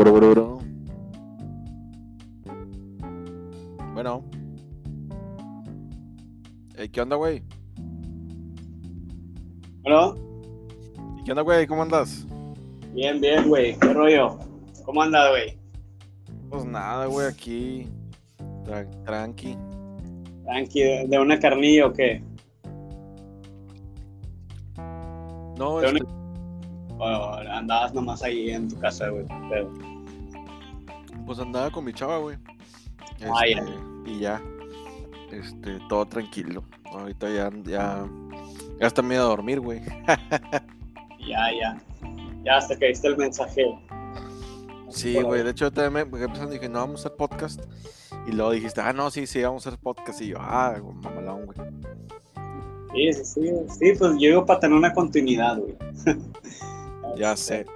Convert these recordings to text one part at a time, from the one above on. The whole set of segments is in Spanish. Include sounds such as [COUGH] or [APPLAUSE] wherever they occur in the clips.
bro, bro, bro. Bueno. Ey, ¿Qué onda, güey? ¿Hola? ¿Y ¿Qué onda, güey? ¿Cómo andas? Bien, bien, güey. ¿Qué rollo? ¿Cómo andas, güey? Pues nada, güey, aquí. Tra- tranqui. Tranqui, ¿de una carnilla o qué? No, De este, O andabas nomás ahí en tu casa, güey. Pero, pues andaba con mi chava, güey. Ah, ya. Este, Y ya. Este, todo tranquilo. Ahorita ya, ya. Ya está medio a dormir, güey. [LAUGHS] ya, ya. Ya hasta que viste el mensaje. Sí, güey. De hecho, yo también me quedé pensando, dije, no, vamos a hacer podcast. Y luego dijiste, ah, no, sí, sí, vamos a hacer podcast. Y yo, ah, mamalón, güey. Sí, sí, sí. Sí, pues yo digo para tener una continuidad, güey. [LAUGHS] Ya Este, sé.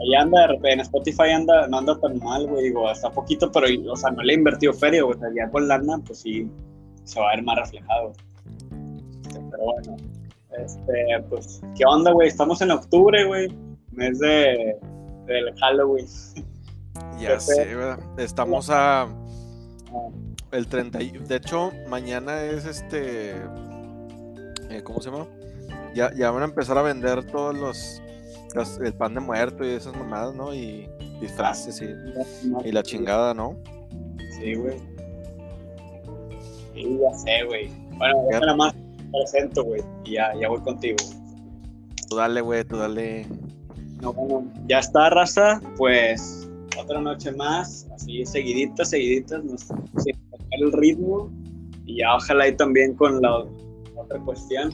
Ahí anda, de repente, en Spotify anda, no anda tan mal, güey. Digo, hasta poquito, pero, o sea, no le he invertido feria, güey. O sea, ya con lana, pues sí, se va a ver más reflejado. Pero bueno, este, pues, ¿qué onda, güey? Estamos en octubre, güey. Mes de, del Halloween. Ya sé, ¿verdad? Estamos a. Ah, El 30. y- De hecho, mañana es este. eh, ¿Cómo se llama? Ya, ya van a empezar a vender todos los. El pan de muerto y esas mamadas, ¿no? Y disfraces y, la chingada, ¿no? Sí, güey. Sí, ya sé, güey. Bueno, Ya. déjala más presento, güey. Y ya, ya voy contigo. Tú dale, güey, tú dale. No, bueno, ya está, raza. Pues otra noche más, así seguiditas, seguiditas, nos, sin perder el ritmo. Y ya ojalá y también con la otra cuestión.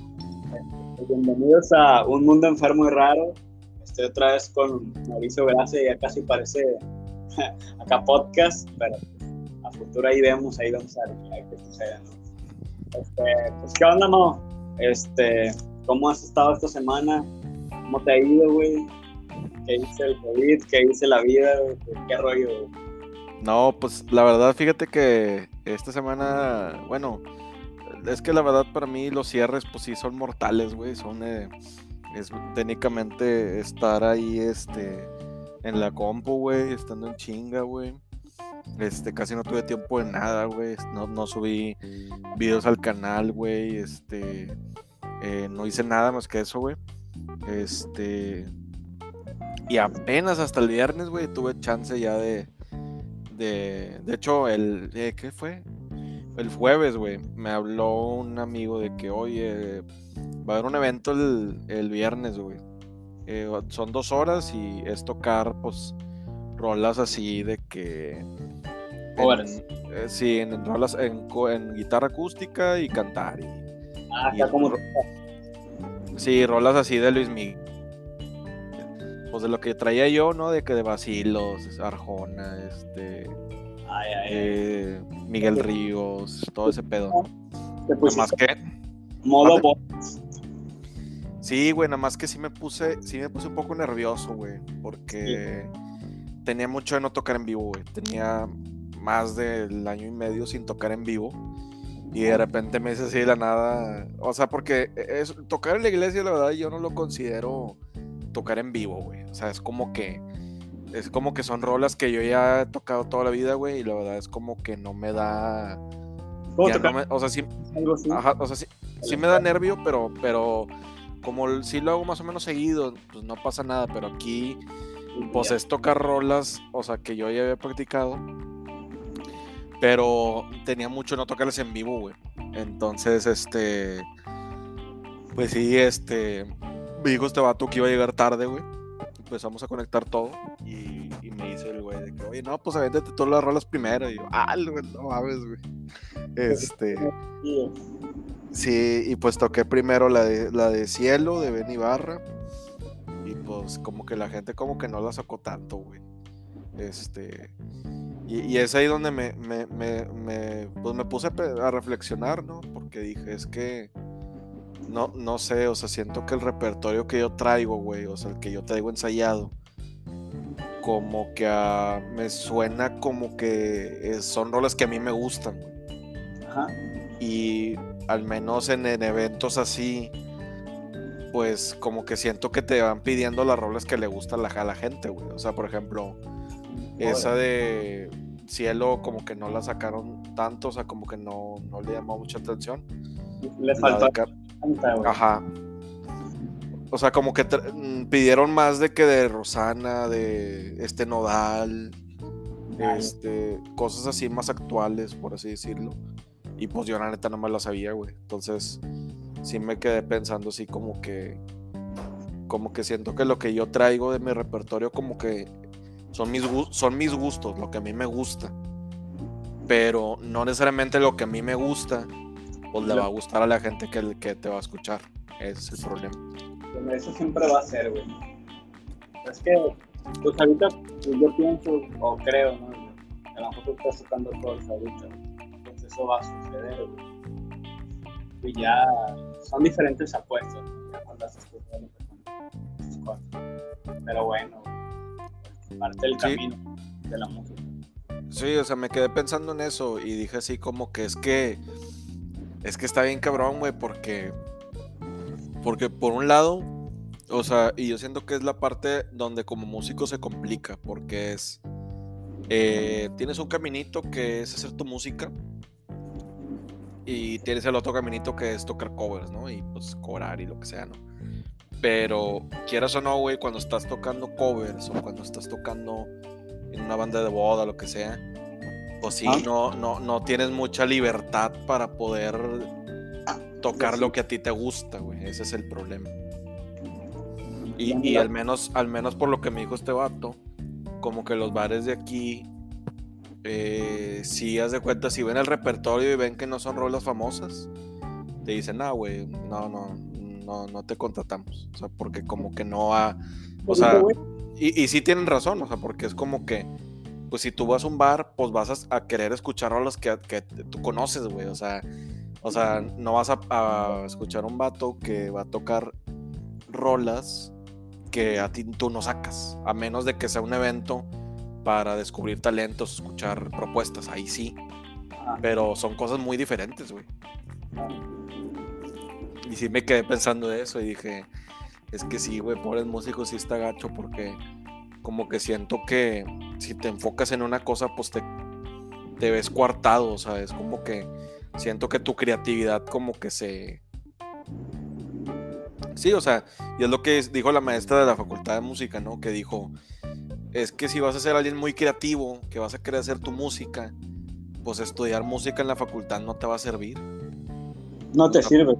Bienvenidos a Un Mundo Enfermo y Raro. Otra vez con Mauricio Gracia, ya casi parece [LAUGHS] acá podcast, pero a futuro ahí vemos, ahí vamos a ver qué sucede, ¿no? Este, pues, ¿qué onda, Mo? Este, ¿cómo has estado esta semana? ¿Cómo te ha ido, güey? ¿Qué dice el COVID? ¿Qué dice la vida? qué rollo? güey? No, pues la verdad, fíjate que esta semana, bueno, es que la verdad para mí los cierres, pues sí, son mortales, güey. Son, eh, es técnicamente estar ahí, este, en la compu, güey, estando en chinga, güey. Este, casi no tuve tiempo de nada, güey. No, no subí videos al canal, güey. Este, eh, no hice nada más que eso, güey. Este, y apenas hasta el viernes, güey, tuve chance ya de, de, de hecho, el, eh, ¿qué fue? El jueves, güey, me habló un amigo de que, oye, va a haber un evento el, el viernes, güey. Eh, son dos horas y es tocar, pues, rolas así de que... Covers. En, eh, sí, en, rolas, en, en guitarra acústica y cantar. Y, Ah, Y el como... sí, rolas así de Luis Miguel. Pues de lo que traía yo, ¿no? De que de Basilos, Arjona, este... Ay, ay, eh, Miguel Ríos, todo ese pedo. Te Nada más pusiste que, modo sí, güey, nada más que sí me puse, sí me puse un poco nervioso, güey, porque tenía mucho de no tocar en vivo, güey. Tenía más del año y medio sin tocar en vivo. Y de repente me dice así de la nada. O sea, porque es, tocar en la iglesia, la verdad, yo no lo considero tocar en vivo, güey. O sea, es como que. Es como que son rolas que yo ya he tocado toda la vida, güey. Y la verdad es como que no me da. ¿Cómo ya tocar no me- o sea, sí? Ajá, o sea, sí, sí me da nervio, pero, pero como sí lo hago más o menos seguido, pues no pasa nada, pero aquí pues es tocar rolas, o sea, que yo ya había practicado, pero tenía mucho no tocarlas en vivo, güey. Entonces, este, pues sí, este, me dijo este vato que iba a llegar tarde, güey. Empezamos a conectar todo y, y me dice el güey de que, oye, no, pues avéntate todas las rolas primero. Y yo, ah, güey, no mames, güey. [LAUGHS] Este... Sí, y pues toqué primero la de, la de Cielo de Ben Ibarra. Y pues como que la gente como que no la sacó tanto, güey. Este. Y, y es ahí donde me, me, me, me- pues me puse a reflexionar, ¿no? Porque dije, es que. No, no sé, o sea, siento que el repertorio que yo traigo, güey, o sea, el que yo traigo ensayado, como que a- me suena como que son rolas que a mí me gustan, Ajá. y al menos en, en eventos así, pues como que siento que te van pidiendo las rolas que le gustan a la, gente, güey. O sea, por ejemplo, Esa de Cielo como que no la sacaron tanto, o sea, como que no, no le llamó mucha atención. Le faltó. Ajá. O sea, como que mm, pidieron más de que de Rosana, de este Nodal, este, cosas así más actuales, por así decirlo. Y pues yo la neta no me la sabía, güey. Entonces, sí me quedé pensando así como que, como que siento que lo que yo traigo de mi repertorio como que son mis, son mis gustos, lo que a mí me gusta. Pero no necesariamente lo que a mí me gusta, pues le va a gustar a la gente que, que te va a escuchar. Es el problema. Eso siempre va a ser, güey. Es que, pues ahorita pues, yo pienso, o creo, ¿no? A lo mejor tú estás tocando cosas ahorita, eso va a suceder. Y ya son diferentes apuestas, ya cuando haces tus tus cosas. Pero bueno, parte del Sí. camino de la música. Sí, o sea, me quedé pensando en eso y dije así como que es que es que está bien cabrón, güey, porque porque por un lado, o sea, y yo siento que es la parte donde como músico se complica, porque es eh, tienes un caminito que es hacer tu música y tienes el otro caminito que es tocar covers, ¿no? Y pues cobrar y lo que sea, ¿no? Pero quieras o no, güey, cuando estás tocando covers o cuando estás tocando en una banda de boda, lo que sea, pues sí, Ah. no, no, no tienes mucha libertad para poder tocar Sí. lo que a ti te gusta, güey. Ese es el problema. Y, y al menos, al menos por lo que me dijo este vato, como que los bares de aquí, eh, si haz de cuenta, si ven el repertorio y ven que no son rolas famosas, te dicen, ah, güey, no, no, no, no te contratamos. O sea, porque como que no ha. O sea, y, y sí tienen razón, o sea, porque es como que, pues si tú vas a un bar, pues vas a, a querer escuchar rolas que, que tú conoces, güey. O sea, o sea, no vas a, a escuchar un vato que va a tocar rolas que a ti tú no sacas, a menos de que sea un evento para descubrir talentos, escuchar propuestas, ahí sí, pero son cosas muy diferentes, güey. Y sí me quedé pensando de eso y dije, es que sí, güey, pobres músicos sí está gacho porque como que siento que si te enfocas en una cosa, pues te, te ves coartado, o sea, es como que siento que tu creatividad como que se... Sí, o sea, y es lo que dijo la maestra de la facultad de música, ¿no? Que dijo, es que si vas a ser alguien muy creativo, que vas a querer hacer tu música, pues estudiar música en la facultad no te va a servir. No te sirve.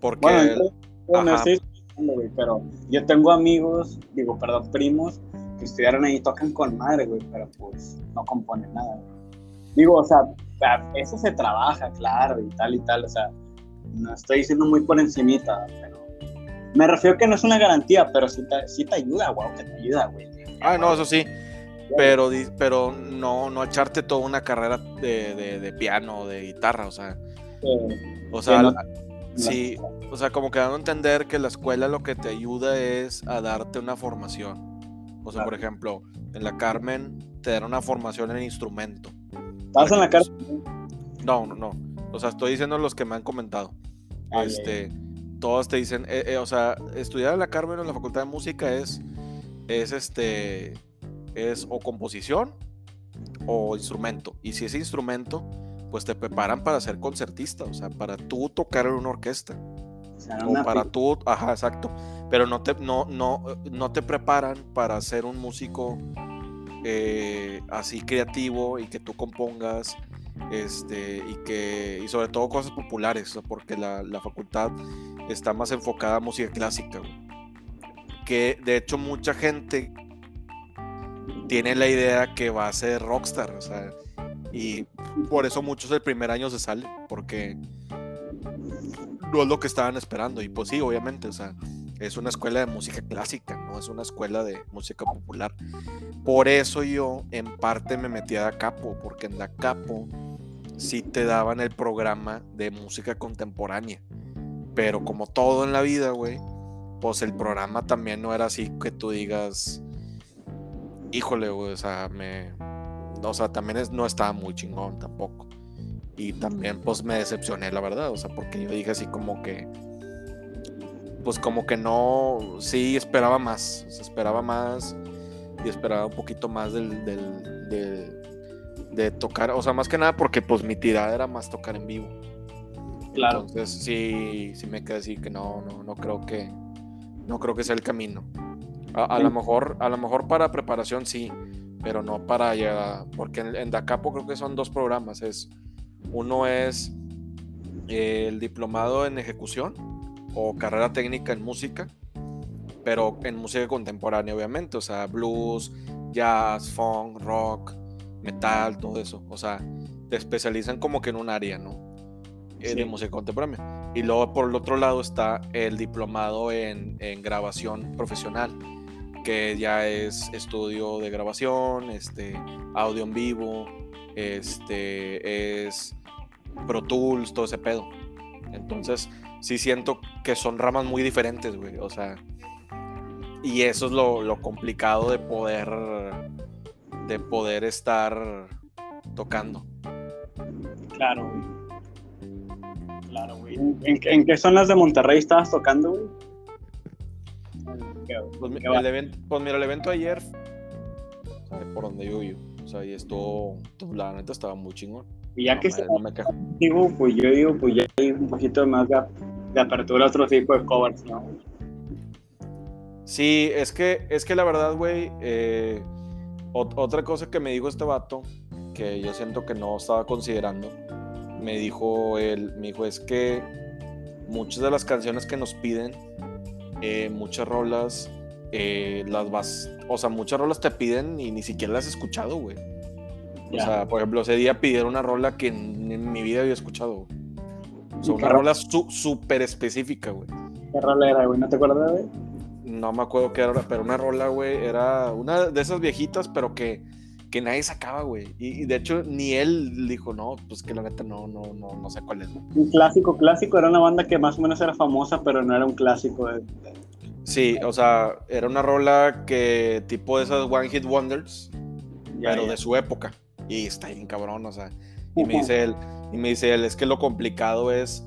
Porque... Bueno, yo- me estoy güey, pero yo tengo amigos, digo, perdón, primos, que estudiaron ahí y tocan con madre, güey, pero pues no componen nada. güey. Digo, o sea, eso se trabaja, claro, y tal y tal, o sea, no estoy diciendo muy por encimita, pero me refiero que no es una garantía, pero sí te, sí te ayuda, güey, que te ayuda, güey. Ah, no, eso sí. Pero, pero no, no echarte toda una carrera de, de- de piano, de guitarra, o sea, Eh, o sea, la- sí, o sea, como que dando a entender que la escuela lo que te ayuda es a darte una formación. O sea, por ejemplo, en la Carmen te dan una formación en instrumento. Estás en la cara. No, no, no. O sea, estoy diciendo los que me han comentado. Ah, este, todos te dicen, eh, eh, o sea, estudiar en la Carmen o en la Facultad de Música es, es este, es o composición o instrumento. Y si es instrumento, pues te preparan para ser concertista, o sea, para tú tocar en una orquesta. O sea, O una para tú, ajá, exacto. Pero no te, no, no, no te preparan para ser un músico eh, así creativo y que tú compongas, este, y que, y sobre todo cosas populares, porque la, la facultad está más enfocada a música clásica, güey. Que de hecho mucha gente tiene la idea que va a ser rockstar, o sea, y por eso muchos el primer año se salen, porque no es lo que estaban esperando. Y pues sí, obviamente, o sea, es una escuela de música clásica, no es una escuela de música popular. Por eso yo en parte me metí a la Capo, porque en la Capo sí te daban el programa de música contemporánea. Pero como todo en la vida, güey, pues el programa también no era así que tú digas, híjole, güey, o sea, me... O sea, también es- no estaba muy chingón tampoco. Y también pues me decepcioné, la verdad, o sea, porque yo dije así como que, pues como que no, sí esperaba más, o sea, esperaba más y esperaba un poquito más del, del- de, de tocar, o sea, más que nada porque pues mi tirada era más tocar en vivo. Claro. Entonces sí, sí me quedé así que no, no, no creo que, no creo que sea el camino. A, a lo mejor, a lo mejor para preparación sí, pero no para ya, porque en, en Dacapo creo que son dos programas, es, uno es eh, el diplomado en ejecución o carrera técnica en música, pero en música contemporánea obviamente, o sea, blues, jazz, funk, rock, metal, todo eso, o sea, te especializan como que en un área, ¿no? Eh, De Sí. música contemporánea. Y luego por el otro lado está el diplomado en, en grabación profesional, que ya es estudio de grabación, este, audio en vivo, este, es Pro Tools, todo ese pedo. Entonces, sí siento que son ramas muy diferentes, güey. O sea, y eso es lo, lo complicado de poder, de poder estar tocando. Claro, güey. Claro, güey. ¿En, qué- en qué zonas de Monterrey estabas tocando, güey? ¿Qué- Pues, el evento, pues mira, el evento ayer, por donde yo vivo, o sea, y esto, la neta estaba muy chingón. Y ya No que se digo, pues yo digo, pues ya hay un poquito más de, de apertura a otro tipo de covers, ¿no? Sí, es que, es que la verdad, güey, eh, ot- otra cosa que me dijo este vato, que yo siento que no estaba considerando, me dijo él, me dijo, es que muchas de las canciones que nos piden, eh, muchas rolas, eh, las vas, o sea, muchas rolas te piden y ni siquiera las has escuchado, güey. O sea, por ejemplo, ese día pidieron una rola que en, en mi vida había escuchado. O sea, ¿Y qué una ro- rola su- súper específica, güey. ¿Qué rola era, güey? ¿No te acuerdas, güey? No me acuerdo qué era, pero una rola, güey, era una de esas viejitas, pero que, que nadie sacaba, güey. Y, y de hecho, ni él dijo, no, pues que la neta no, no, no, no sé cuál es. güey". Un clásico, clásico. Era una banda que más o menos era famosa, pero no era un clásico. de- de- Sí, o sea, era una rola que tipo de esas One Hit Wonders, ya, pero ya. de su época. Y está bien cabrón, o sea. Y me dice él, y me dice él, es que lo complicado es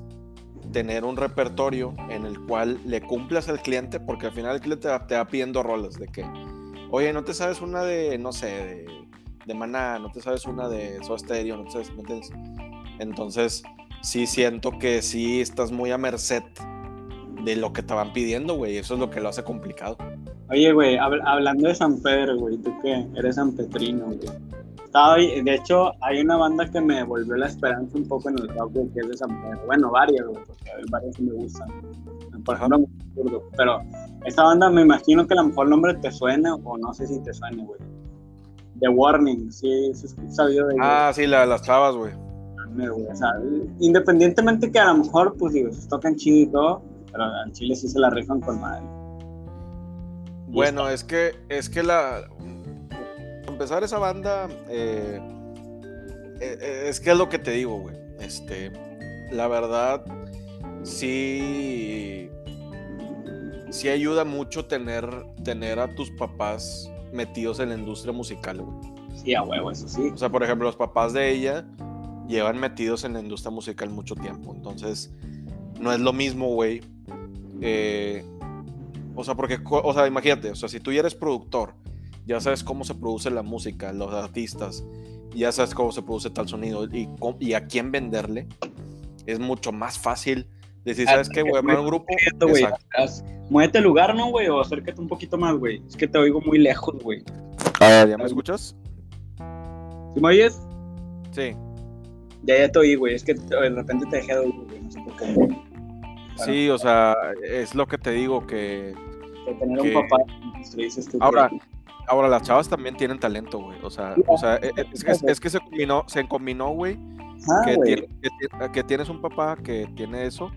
tener un repertorio en el cual le cumplas al cliente, porque al final el cliente te va, te va pidiendo rolas de que, oye, no te sabes una de, no sé, de, de Maná, no te sabes una de Soda Stereo, no te sabes, ¿me entiendes? Entonces, sí siento que sí estás muy a merced de lo que te van pidiendo, güey, eso es lo que lo hace complicado. Oye, güey, habl- hablando de San Pedro, güey, ¿tú qué? Eres sanpetrino, güey. Estaba ahí- de hecho, hay una banda que me devolvió la esperanza un poco en el rock, güey, que es de San Pedro. Bueno, varias, güey, porque hay varias que me gustan. Por ejemplo. Pero esta banda me imagino que a lo mejor el nombre te suena, o no sé si te suene, güey. The Warning, sí, sí, sí, sabido de Ah, sí, la, las chavas, güey. O sea, independientemente que a lo mejor, pues digo, se tocan chido y todo, pero al chile sí se la rifan con madre. Bueno, es que, es que la. Empezar esa banda. eh, eh, eh, es que es lo que te digo, güey. Este. La verdad. Sí. Sí ayuda mucho tener, tener a tus papás metidos en la industria musical, güey. Sí, a huevo, eso sí. O sea, por ejemplo, los papás de ella llevan metidos en la industria musical mucho tiempo. Entonces, no es lo mismo, güey. eh, o sea, porque, o sea, imagínate, o sea, si tú ya eres productor, ya sabes cómo se produce la música, los artistas, ya sabes cómo se produce tal sonido y, y a quién venderle, es mucho más fácil decir, ¿sabes qué? A armar un grupo. Güey, Muévete el lugar, ¿no, güey? O acércate un poquito más, güey. Es que te oigo muy lejos, güey. ¿Ya me escuchas? ¿Sí me oyes? Sí. Ya, ya te oí, güey. Es que de repente te dejé de oír, güey. No sé por qué. Sí, o sea, es lo que te digo que De tener Que- un papá, le dices tú. que- Ahora, Ahora, las chavas también tienen talento, güey. O sea, o sea e- e- es, que, es que se combinó, se combinó, güey, Ah, que, güey. tiene- que que tienes un papá que tiene eso,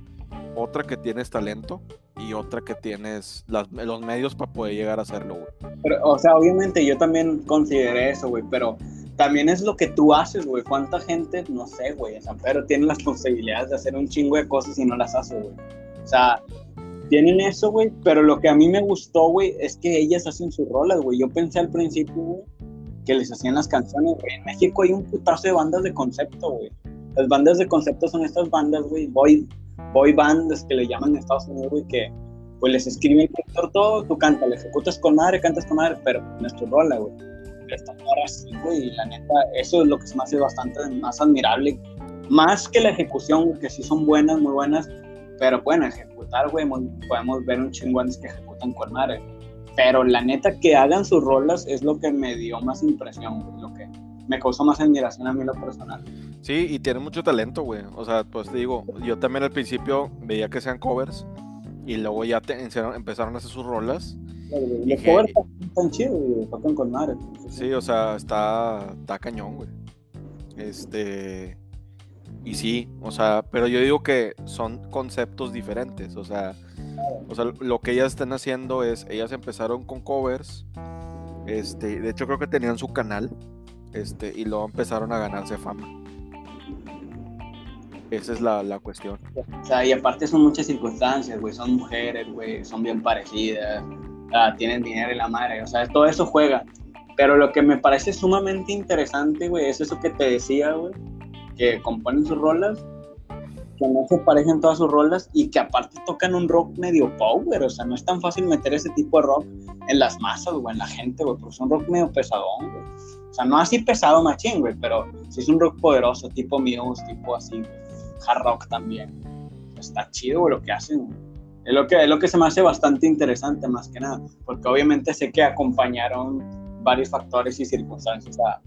otra que tienes talento y otra que tienes las- los medios para poder llegar a hacerlo, güey. Pero, o sea, obviamente yo también consideré eso, güey, pero también es lo que tú haces, güey. ¿Cuánta gente, no sé, güey, San Pedro tiene las posibilidades de hacer un chingo de cosas y no las hace, güey? O sea, tienen eso, güey, pero lo que a mí me gustó, güey, es que ellas hacen sus rolas, güey. Yo pensé al principio, güey, que les hacían las canciones, güey. En México hay un putazo de bandas de concepto, güey. Las bandas de concepto son estas bandas, güey, boy, boy bands que le llaman en Estados Unidos, güey, que pues les escribe todo, tú cantas, le ejecutas con madre, cantas con madre, pero no es tu rola, güey. estas morras, güey, y la neta, eso es lo que se me hace bastante más admirable. Más que la ejecución, que sí son buenas, muy buenas, pero bueno, ejecutar, güey, podemos ver un chingo antes que ejecutan con madre. Pero la neta, que hagan sus rolas es lo que me dio más impresión, güey, lo me causó más admiración a mí lo personal. Sí, y tiene mucho talento, güey. O sea, pues te digo, yo también al principio veía que sean covers y luego ya te, empezaron a hacer sus rolas. Los covers están chidos, güey, tocan con madre. Sí, o sea, está, está cañón, güey. Este. Y sí, o sea, pero yo digo que son conceptos diferentes, o sea, o sea, lo que ellas están haciendo es, ellas empezaron con covers, este, de hecho creo que tenían su canal, este, y luego empezaron a ganarse fama. Esa es la, la cuestión. O sea, y aparte son muchas circunstancias, güey, son mujeres, güey, son bien parecidas, tienen dinero y la madre, o sea, todo eso juega. Pero lo que me parece sumamente interesante, güey, es eso que te decía, güey, que componen sus rolas, que no se parecen todas sus rolas y que aparte tocan un rock medio power, o sea, no es tan fácil meter ese tipo de rock en las masas, o en la gente, güey, porque es un rock medio pesadón, güey. Sea, no así pesado machín, güey, pero sí es un rock poderoso, tipo Muse, tipo así, hard rock también. Está chido, güey, lo que hacen, Es lo que, es lo que se me hace bastante interesante, más que nada, porque obviamente sé que acompañaron varios factores y circunstancias a,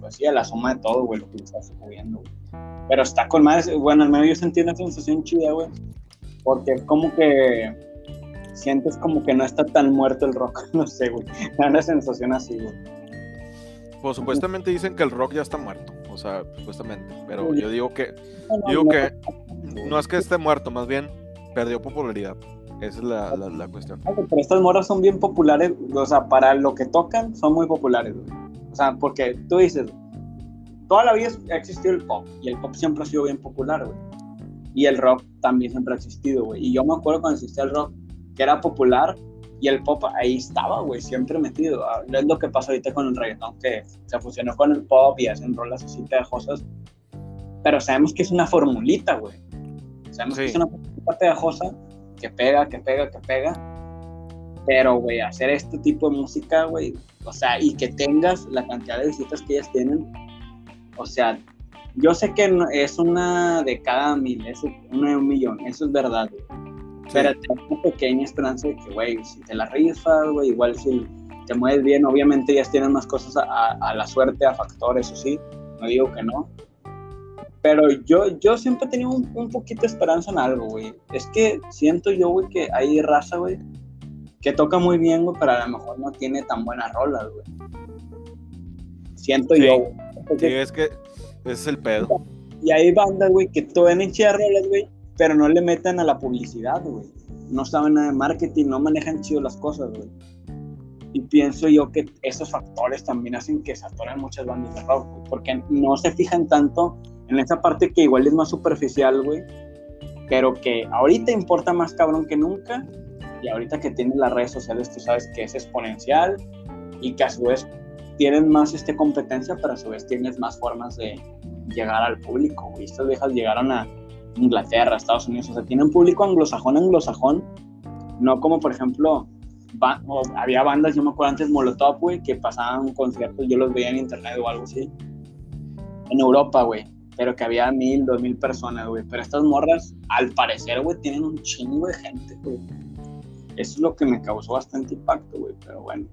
pues sí, a la suma de todo, güey, lo que está sucediendo, Pero está con más, bueno, al menos yo sentí una sensación chida, güey, porque es como que sientes como que no está tan muerto el rock, [LAUGHS] no sé, güey, da una sensación así, güey. Pues supuestamente dicen que el rock ya está muerto, o sea, supuestamente, pero yo digo que, digo que no es que esté muerto, más bien perdió popularidad. Esa es la, la, cuestión. Pero estas moras son bien populares, o sea, para lo que tocan son muy populares. O sea, porque tú dices, toda la vida ha existido el pop y el pop siempre ha sido bien popular, güey. Y el rock también siempre ha existido, güey. Y yo me acuerdo cuando existía el rock, que era popular y el pop ahí estaba, güey, siempre metido. Ah, es lo que pasa ahorita con el reggaetón, que se fusionó con el pop y hacen rolas así pegajosas. Pero sabemos que es una formulita, güey. Sabemos que es una formulita pegajosa que pega, que pega, que pega. Pero, güey, hacer este tipo de música, güey, o sea, y que tengas la cantidad de visitas que ellas tienen, o sea, yo sé que es una de cada mil, es una de un millón, eso es verdad, güey. Pero tengo una pequeña esperanza de que, güey, si te la rifas, güey, igual si te mueves bien, obviamente ellas tienen más cosas a, a, la suerte, a factores, o sí, no digo que no, pero yo, yo siempre he tenido un, un poquito de esperanza en algo, güey. Es que siento yo, güey, que hay raza, güey, que toca muy bien, güey, pero a lo mejor no tiene tan buenas rolas, güey. Siento yo, güey. Sí, es que ese es el pedo. Y hay bandas, güey, que todavía chidas rolas, güey, pero no le meten a la publicidad, güey. No saben nada de marketing, no manejan chido las cosas, güey. Y pienso yo que esos factores también hacen que se atoren muchas bandas de rock, porque no se fijan tanto en esa parte que igual es más superficial, güey, pero que ahorita importa más cabrón que nunca, y ahorita que tienes las redes sociales, tú sabes que es exponencial y que a su vez tienen más este, competencia, pero a su vez tienes más formas de llegar al público. Y estas viejas llegaron a Inglaterra, Estados Unidos, o sea, tienen público anglosajón, anglosajón, no como por ejemplo, había bandas, yo me acuerdo antes Molotov, güey, que pasaban conciertos, yo los veía en internet o algo así, en Europa, güey, pero que había mil, dos mil personas, güey. Pero estas morras, al parecer, güey, tienen un chingo de gente, güey. Eso es lo que me causó bastante impacto, güey. Pero bueno,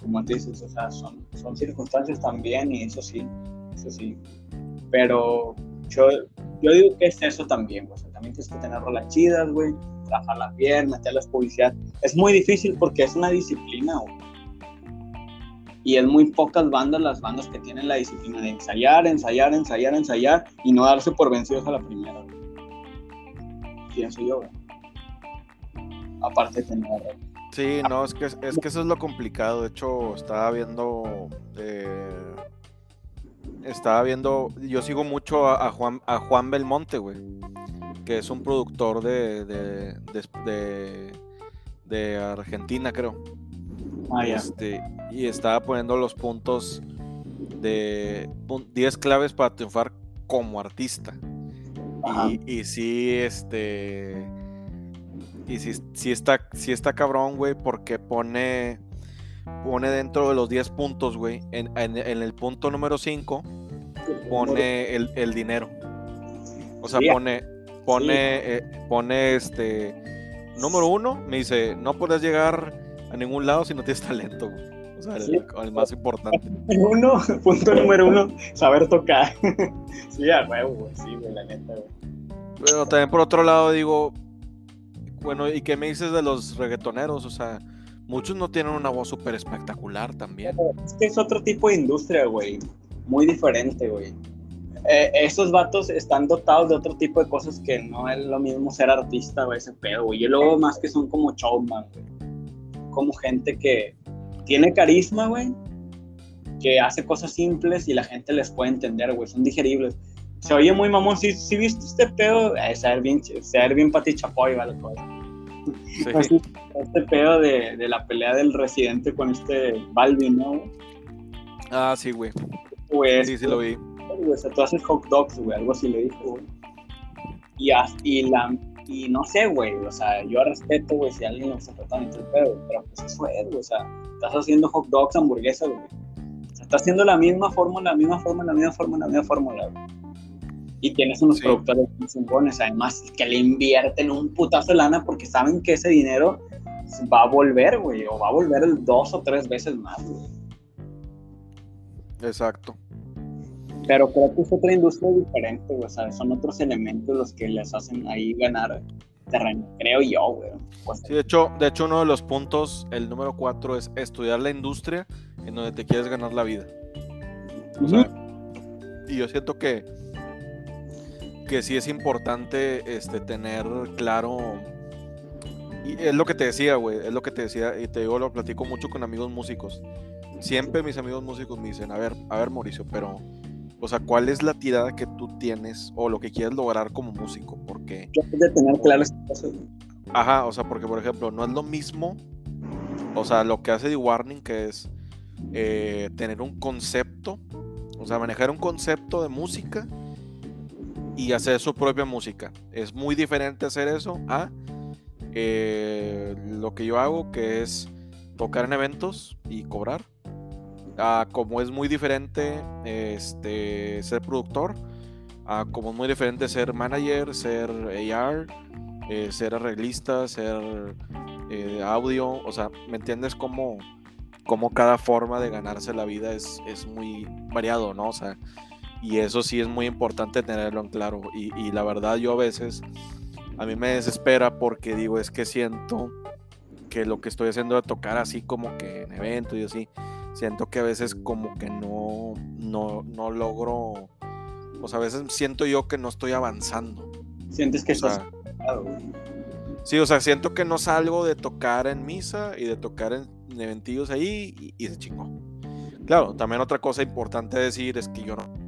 como te dices, o sea, son, son circunstancias también y eso sí, eso sí. Pero yo, yo digo que es eso también, güey. O sea, también tienes que tener rolas chidas, güey. Trabajarlas bien, meterlas publicidad. Es muy difícil porque es una disciplina, güey y es muy pocas bandas las bandas que tienen la disciplina de ensayar, ensayar, ensayar, ensayar y no darse por vencidos a la primera. Pienso yo. Aparte de tener... Sí, no, es que, es que eso es lo complicado. De hecho, estaba viendo... Eh, estaba viendo... Yo sigo mucho a, Juan, a Juan Belmonte, güey. Que es un productor de, de, de, de Argentina, creo. Ah, este, y estaba poniendo los puntos de 10 claves para triunfar como artista. Y, y, sí, este. Y sí, está, sí está cabrón, güey, porque pone. Pone dentro de los 10 puntos, güey, en, en- en el punto número 5, pone el, el dinero. O sea, pone, pone, eh, pone este, número uno, me dice, no puedes llegar a ningún lado si no tienes talento, güey. O sea, el, Sí. el más importante. [LAUGHS] Uno, punto número uno, saber tocar. [LAUGHS] sí, a huevo, güey, sí, güey, la neta, güey. Pero también por otro lado digo, bueno, ¿y qué me dices de los reggaetoneros? O sea, muchos no tienen una voz súper espectacular también. Es que es otro tipo de industria, güey. Muy diferente, güey. Eh, esos vatos están dotados de otro tipo de cosas que no es lo mismo ser artista, güey, ese pedo, güey. Yo luego más que son como showman, güey. Como gente que tiene carisma, güey. Que hace cosas simples y la gente les puede entender, güey. Son digeribles. Se oye muy mamón. Si, si viste este pedo, eh, se va a ver bien, bien Pati Chapoy, vale, pues. Sí. Así, este pedo de, de la pelea del residente con este Balvin, ¿no? Ah, sí, güey. Pues, Sí, sí lo vi. güey, o sea, tú haces hot dogs, güey, algo así le dijo, güey. Y, y, la, y no sé, güey, o sea, yo respeto, güey, si alguien se trata de el pedo, pero pues eso es, güey, o sea, estás haciendo hot dogs, hamburguesas, güey. O sea, estás haciendo la misma fórmula, la misma fórmula, la misma fórmula, la misma fórmula, güey. Y tienes unos Sí. productores muy chingones, además, que le invierten un putazo de lana porque saben que ese dinero va a volver, güey, o va a volver dos o tres veces más, güey. Exacto. Pero creo que es otra industria diferente, güey. O sea, son otros elementos los que les hacen ahí ganar terreno, creo yo, güey. Pues, Sí, de hecho, de hecho, uno de los puntos, el número 4, es estudiar la industria en donde te quieres ganar la vida. O sea, y yo siento que, que sí es importante este, tener claro. Y es lo que te decía, güey. Es lo que te decía. Y te digo, lo platico mucho con amigos músicos. Siempre mis amigos músicos me dicen, a ver, a ver, Mauricio, pero. O sea, ¿cuál es la tirada que tú tienes o lo que quieres lograr como músico? Porque. Yo de tener güey. Ajá, o sea, porque por ejemplo, no es lo mismo, o sea, lo que hace The Warning, que es eh, tener un concepto, o sea, manejar un concepto de música y hacer su propia música. Es muy diferente hacer eso a eh, lo que yo hago, que es tocar en eventos y cobrar. A como es muy diferente este, ser productor, a como es muy diferente ser manager, ser AR, eh, ser arreglista, ser eh, audio, o sea, ¿me entiendes cómo, cómo cada forma de ganarse la vida es, es muy variado, ¿no? O sea, y eso sí es muy importante tenerlo en claro. Y, y la verdad yo a veces, a mí me desespera porque digo, es que siento que lo que estoy haciendo de tocar así como que en eventos y así, siento que a veces como que no, no, no logro, o sea, a veces siento yo que no estoy avanzando. Sientes que O sea, estás. Sí, o sea, siento que no salgo de tocar en misa y de tocar en, en eventillos ahí y, y se chingó. Claro, también otra cosa importante decir es que yo no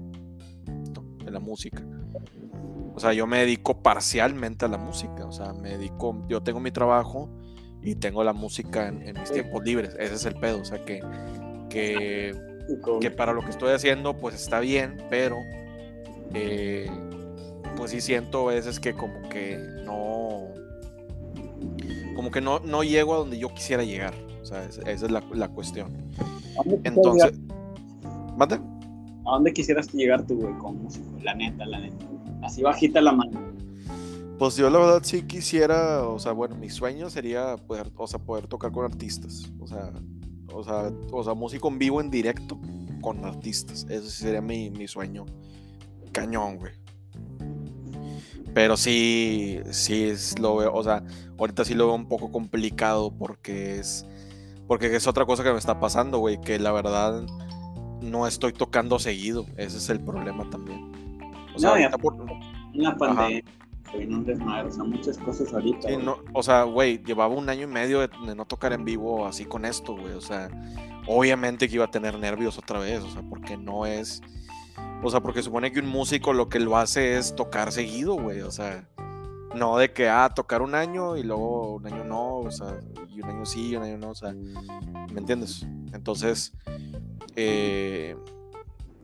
de la música. O sea, yo me dedico parcialmente a la música. O sea, me dedico, yo tengo mi trabajo y tengo la música en, en mis tiempos libres. Ese es el pedo. O sea, que, que, que para lo que estoy haciendo, pues está bien, pero eh, pues sí siento a veces que como que no, como que no, no llego a donde yo quisiera llegar. O sea, es- esa es la, la cuestión. ¿A dónde quisieras Entonces, ¿mande? ¿A dónde quisieras llegar tú, güey, como músico? La neta, la neta. Así bajita la mano. Pues yo la verdad sí quisiera, o sea, bueno, mi sueño sería poder, o sea, poder tocar con artistas. O sea, o sea, o sea, músico en vivo en directo con artistas. Ese sí sería mi, mi sueño. Cañón, güey. Pero sí, sí es lo o sea, ahorita sí lo veo un poco complicado porque es, porque es otra cosa que me está pasando, güey, que la verdad no estoy tocando seguido. Ese es el problema también. O sea, No, por- En la pandemia, no un desmadre, o sea, muchas cosas ahorita. Sí, güey. no, o sea, güey, llevaba un año y medio de, de no tocar en vivo así con esto, güey. O sea, obviamente que iba a tener nervios otra vez, o sea, porque no es. O sea, porque supone que un músico lo que lo hace es tocar seguido, güey. O sea, no de que, ah, tocar un año y luego un año no, o sea, y un año sí y un año no, o sea, ¿me entiendes? Entonces, eh,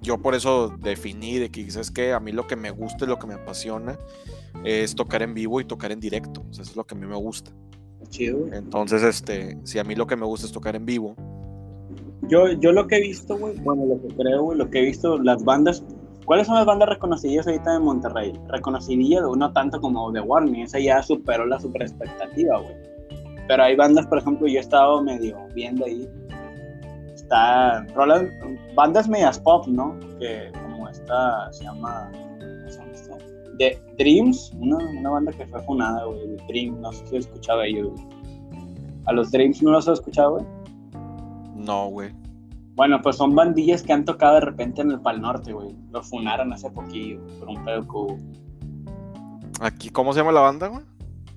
yo por eso definí de que, ¿sabes qué? A mí lo que me gusta y lo que me apasiona es tocar en vivo y tocar en directo. O sea, eso es lo que a mí me gusta. Chido. Entonces, este, si a mí lo que me gusta es tocar en vivo, yo, yo lo que he visto, güey, bueno, lo que creo, güey, lo que he visto, las bandas, ¿cuáles son las bandas reconocidas ahorita en Monterrey? Reconocidas, no tanto como The Warning, esa ya superó la super expectativa, güey. Pero hay bandas, por ejemplo, yo he estado medio viendo ahí, está, bandas medias pop, ¿no? Que como esta se llama, The Dreams, una, una banda que fue fundada, güey, Dreams, no sé si he escuchado ellos, güey. ¿A los Dreams no los has escuchado, güey? No, güey. Bueno, pues son bandillas que han tocado de repente en el Pal Norte, güey. Los funaron hace poquillo, por un pedo cubo. Aquí, ¿cómo se llama la banda, güey?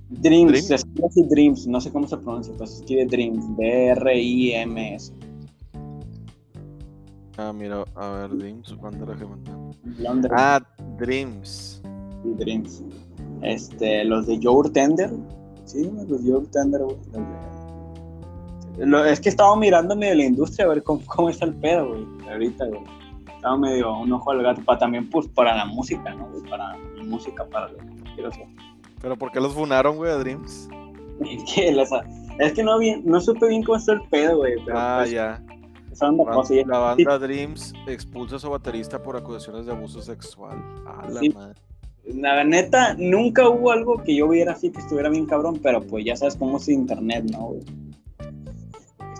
Dreams, Dreams, no sé cómo se pronuncia, pues se escribe Dreams, D-R-I-M-S. Ah, mira, a ver, Dreams, banda la Ah, Dreams. Sí, Dreams. Este, los de Joe Tender, sí, los de Joe Tender, güey, los de es que estaba mirando medio la industria a ver cómo, cómo está el pedo, güey. Ahorita, güey. Estaba medio un ojo al gato para también, pues, para la música, ¿no? Para la música, para lo que quiero hacer. ¿Pero por qué los funaron, güey, a Dreams? Es que, es que no, bien, no supe bien cómo está el pedo, güey. ah, pues, ya. La banda, la banda Dreams expulsa a su baterista por acusaciones de abuso sexual. A la madre. La neta, nunca hubo algo que yo viera así que estuviera bien cabrón, pero pues ya sabes cómo es internet, ¿no, güey?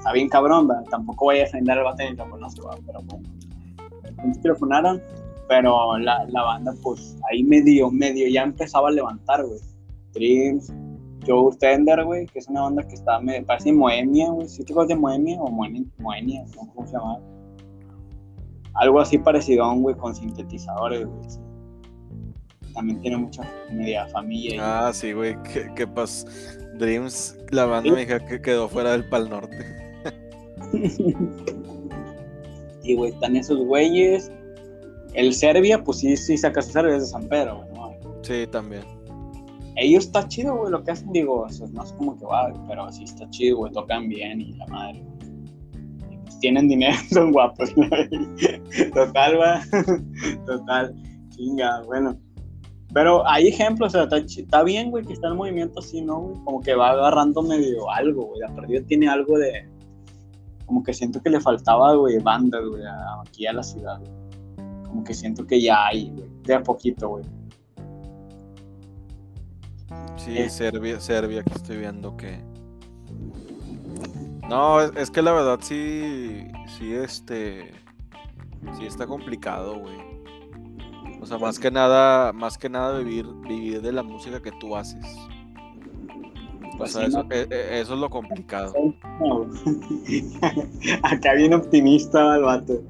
Está bien cabrón, tampoco voy a defender al bate ni lo conozco, pero bueno, funaron, pero la, la, banda pues ahí medio, medio ya empezaba a levantar, güey. Dreams, Joe Tender, güey, que es una banda que está, me parece Moemia, güey, ¿sí te de Moemia o Moemia? Moemia, no cómo se llama. Algo así parecido, güey, con sintetizadores, güey. También tiene mucha media familia. Ah, sí, güey, ¿qué, qué? Dreams, la banda ¿Sí? que quedó fuera del Pal Norte. [LAUGHS] y, güey, están esos güeyes. El Serbia, pues sí, sí saca Serbia, es de San Pedro, ¿no? Sí, también. Ellos está chido, güey, lo que hacen, digo, no es como que va, pero sí está chido, güey, tocan bien y la madre. pues tienen dinero, [LAUGHS] son guapos, Total, va. [LAUGHS] Total, chinga, bueno. Pero hay ejemplos, o sea, está, bien, güey, que está el movimiento así, ¿no? Güey? Como que va agarrando medio algo, güey. La perdido tiene algo de, como que siento que le faltaba, güey, banda, güey, aquí a la ciudad, Como que siento que ya hay, güey, de a poquito, güey. Sí, eh. Serbia, Serbia, que estoy viendo que... No, es, que la verdad sí, sí, este, sí está complicado, güey. O sea, más que nada, más que nada vivir, vivir de la música que tú haces. Pues e, e, eso, es lo complicado. [LAUGHS] Acá bien optimista el vato.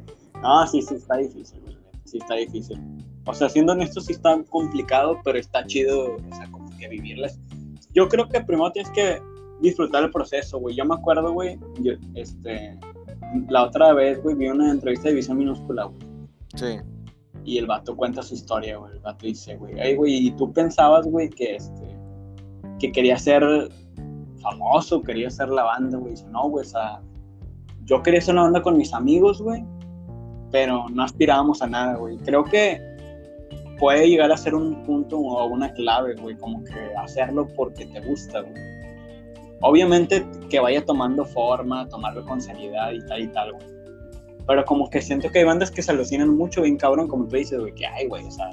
No, sí, sí, está difícil, Sí, está difícil. O sea, siendo honesto, sí está complicado, pero está chido, o sea, como que vivirlas. Yo creo que primero tienes que disfrutar el proceso, güey. Yo me acuerdo, güey, este, la otra vez, güey, vi una entrevista de Visión Minúscula, güey. Sí. Y el vato cuenta su historia, güey. El vato dice, güey, ay, güey, ¿y tú pensabas, güey, que este que quería ser famoso, quería ser la banda, güey. Dice, no, güey, o sea, yo quería ser una banda con mis amigos, güey, pero no aspirábamos a nada, güey. Creo que puede llegar a ser un punto o una clave, güey, como que hacerlo porque te gusta, güey. Obviamente que vaya tomando forma, tomarlo con seriedad y tal y tal, güey. Pero como que siento que hay bandas que se alucinan mucho, bien cabrón, como tú dices, güey, que hay, güey, o sea,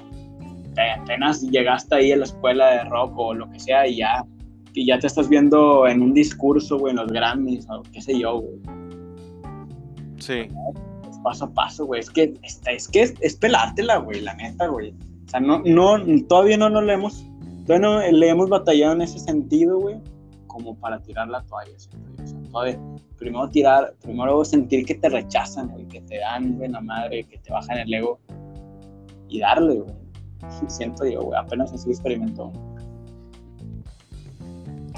apenas llegaste ahí a la escuela de rock o lo que sea y ya, y ya te estás viendo en un discurso, güey, en los Grammys o qué sé yo, güey. Sí. Es paso a paso, güey. Es que, es, que es, pelártela, güey, la neta, güey. O sea, no, no, todavía no nos le hemos, todavía no le hemos batallado en ese sentido, güey, como para tirar la toalla, O sea, todavía, primero tirar, primero sentir que te rechazan, güey, que te dan, güey, la madre, que te bajan el ego y darle, güey siento yo, güey, apenas así experimentó.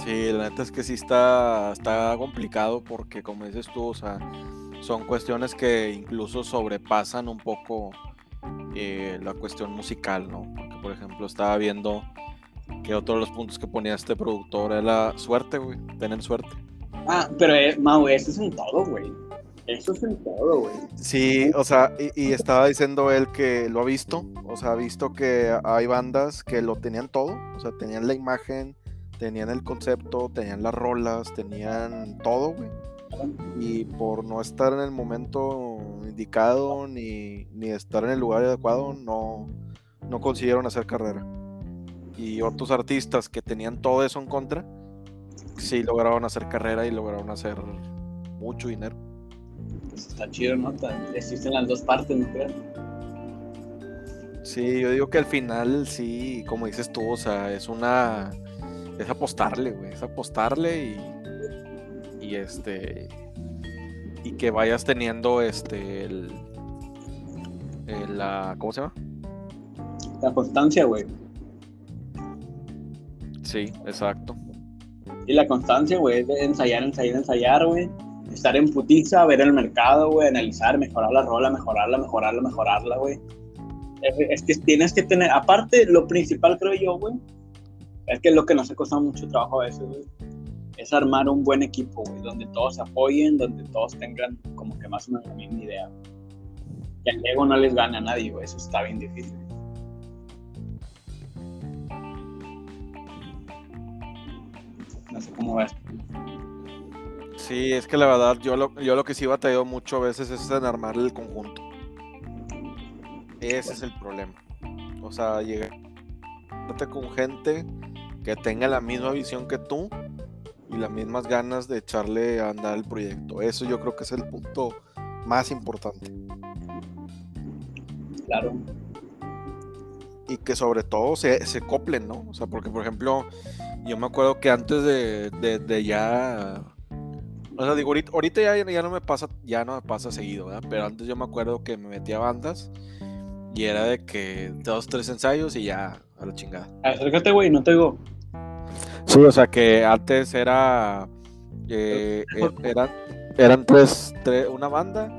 Sí, la neta es que sí está, está complicado porque como dices tú, o sea, son cuestiones que incluso sobrepasan un poco eh, la cuestión musical, ¿no? Porque por ejemplo estaba viendo que otro de los puntos que ponía este productor era la suerte, güey, tener suerte. Ah, pero eh, Mau, eso es en todo, güey. Eso es todo, güey. Sí, o sea, y, estaba diciendo él que lo ha visto, o sea, ha visto que hay bandas que lo tenían todo, o sea, tenían la imagen, tenían el concepto, tenían las rolas, tenían todo, güey. y por no estar en el momento indicado ni, ni estar en el lugar adecuado, no, no consiguieron hacer carrera. Y otros artistas que tenían todo eso en contra, sí lograron hacer carrera y lograron hacer mucho dinero. Pues está chido, ¿no? Existen las dos partes, ¿no creo? Sí, yo digo que al final sí, como dices tú, o sea, es una... Es apostarle, güey, es apostarle y... Y este... Y que vayas teniendo este... El, la... ¿Cómo se llama? La constancia, güey. Sí, exacto. Y la constancia, güey, de ensayar, ensayar, ensayar, güey. Estar en putiza, ver el mercado, güey, analizar, mejorar la rola, mejorarla, mejorarla, mejorarla, güey. Es, que tienes que tener, aparte, lo principal creo yo, güey, es que es lo que nos ha costado mucho trabajo a veces, güey, es armar un buen equipo, güey, donde todos se apoyen, donde todos tengan como que más o menos la misma idea. Que al ego no les gana a nadie, güey, eso está bien difícil. No sé cómo ves. Sí, es que la verdad, yo lo, yo lo que sí batallado mucho a veces es en armar el conjunto. Ese es el problema. O sea, llegarte con gente que tenga la misma visión que tú y las mismas ganas de echarle a andar el proyecto. Eso yo creo que es el punto más importante. Claro. Y que sobre todo se, se coplen, ¿no? O sea, porque por ejemplo, yo me acuerdo que antes de, ya. O sea, digo, ahorita, ya, ya, no me pasa, ya no me pasa seguido, ¿verdad? Pero antes yo me acuerdo que me metía a bandas y era de que dos, tres ensayos y ya a la chingada. Acércate, güey, no te digo. Sí, o sea que antes era. Eh, eh, eran, eran tres, una banda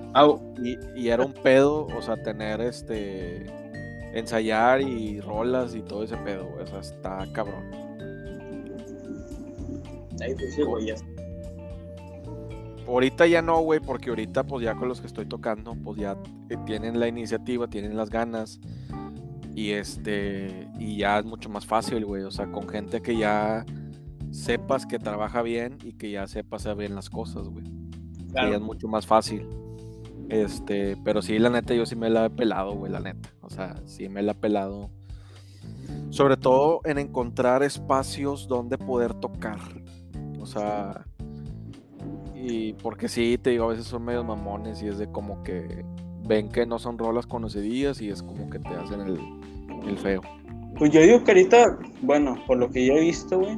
y, y, era un pedo, o sea, tener este. ensayar y rolas y todo ese pedo, O sea, está cabrón. Ahí pues, güey, ya Ahorita ya no, güey, porque ahorita pues ya con los que estoy tocando, pues ya eh, tienen la iniciativa, tienen las ganas y este y ya es mucho más fácil, güey, o sea, con gente que ya sepas que trabaja bien y que ya sepas hacer bien las cosas, güey. ya es mucho más fácil. Este, pero sí, la neta, yo sí me la he pelado, güey, la neta. O sea, sí me la he pelado. Sobre todo en encontrar espacios donde poder tocar. O sea, y porque sí, te digo, a veces son medios mamones y es de como que ven que no son rolas conocidas y es como que te hacen el, feo. Pues yo digo que ahorita, bueno, por lo que yo he visto, güey.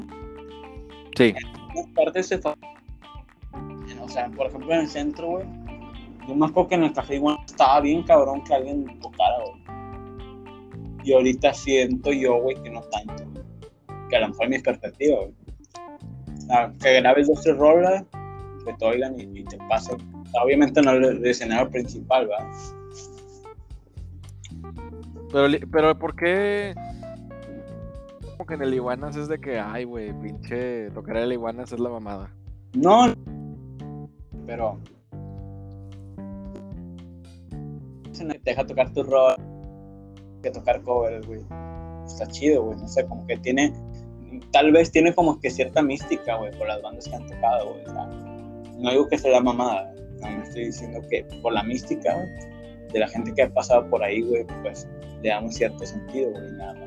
Sí. En partes se O sea, por ejemplo, en el centro, güey. Yo me acuerdo que en el café igual estaba bien cabrón que alguien tocara, güey. Y ahorita siento yo, güey, que no tanto. Que a lo mejor mi perspectiva, güey. O sea, que grabes dos tres rolas que te oigan y, te pasa. Obviamente no el escenario principal, ¿verdad? Pero, pero ¿por qué? Como que en el Iguanas es de que, ay, güey, pinche tocar el Iguanas es la mamada. No, pero. Te deja tocar tu rol que tocar covers, güey. Está chido, güey. No sé, como que tiene. Tal vez tiene como que cierta mística, güey, por las bandas que han tocado, güey no digo que sea mamada, no me estoy diciendo que por la mística de la gente que ha pasado por ahí, güey, pues le da un cierto sentido, güey, nada más.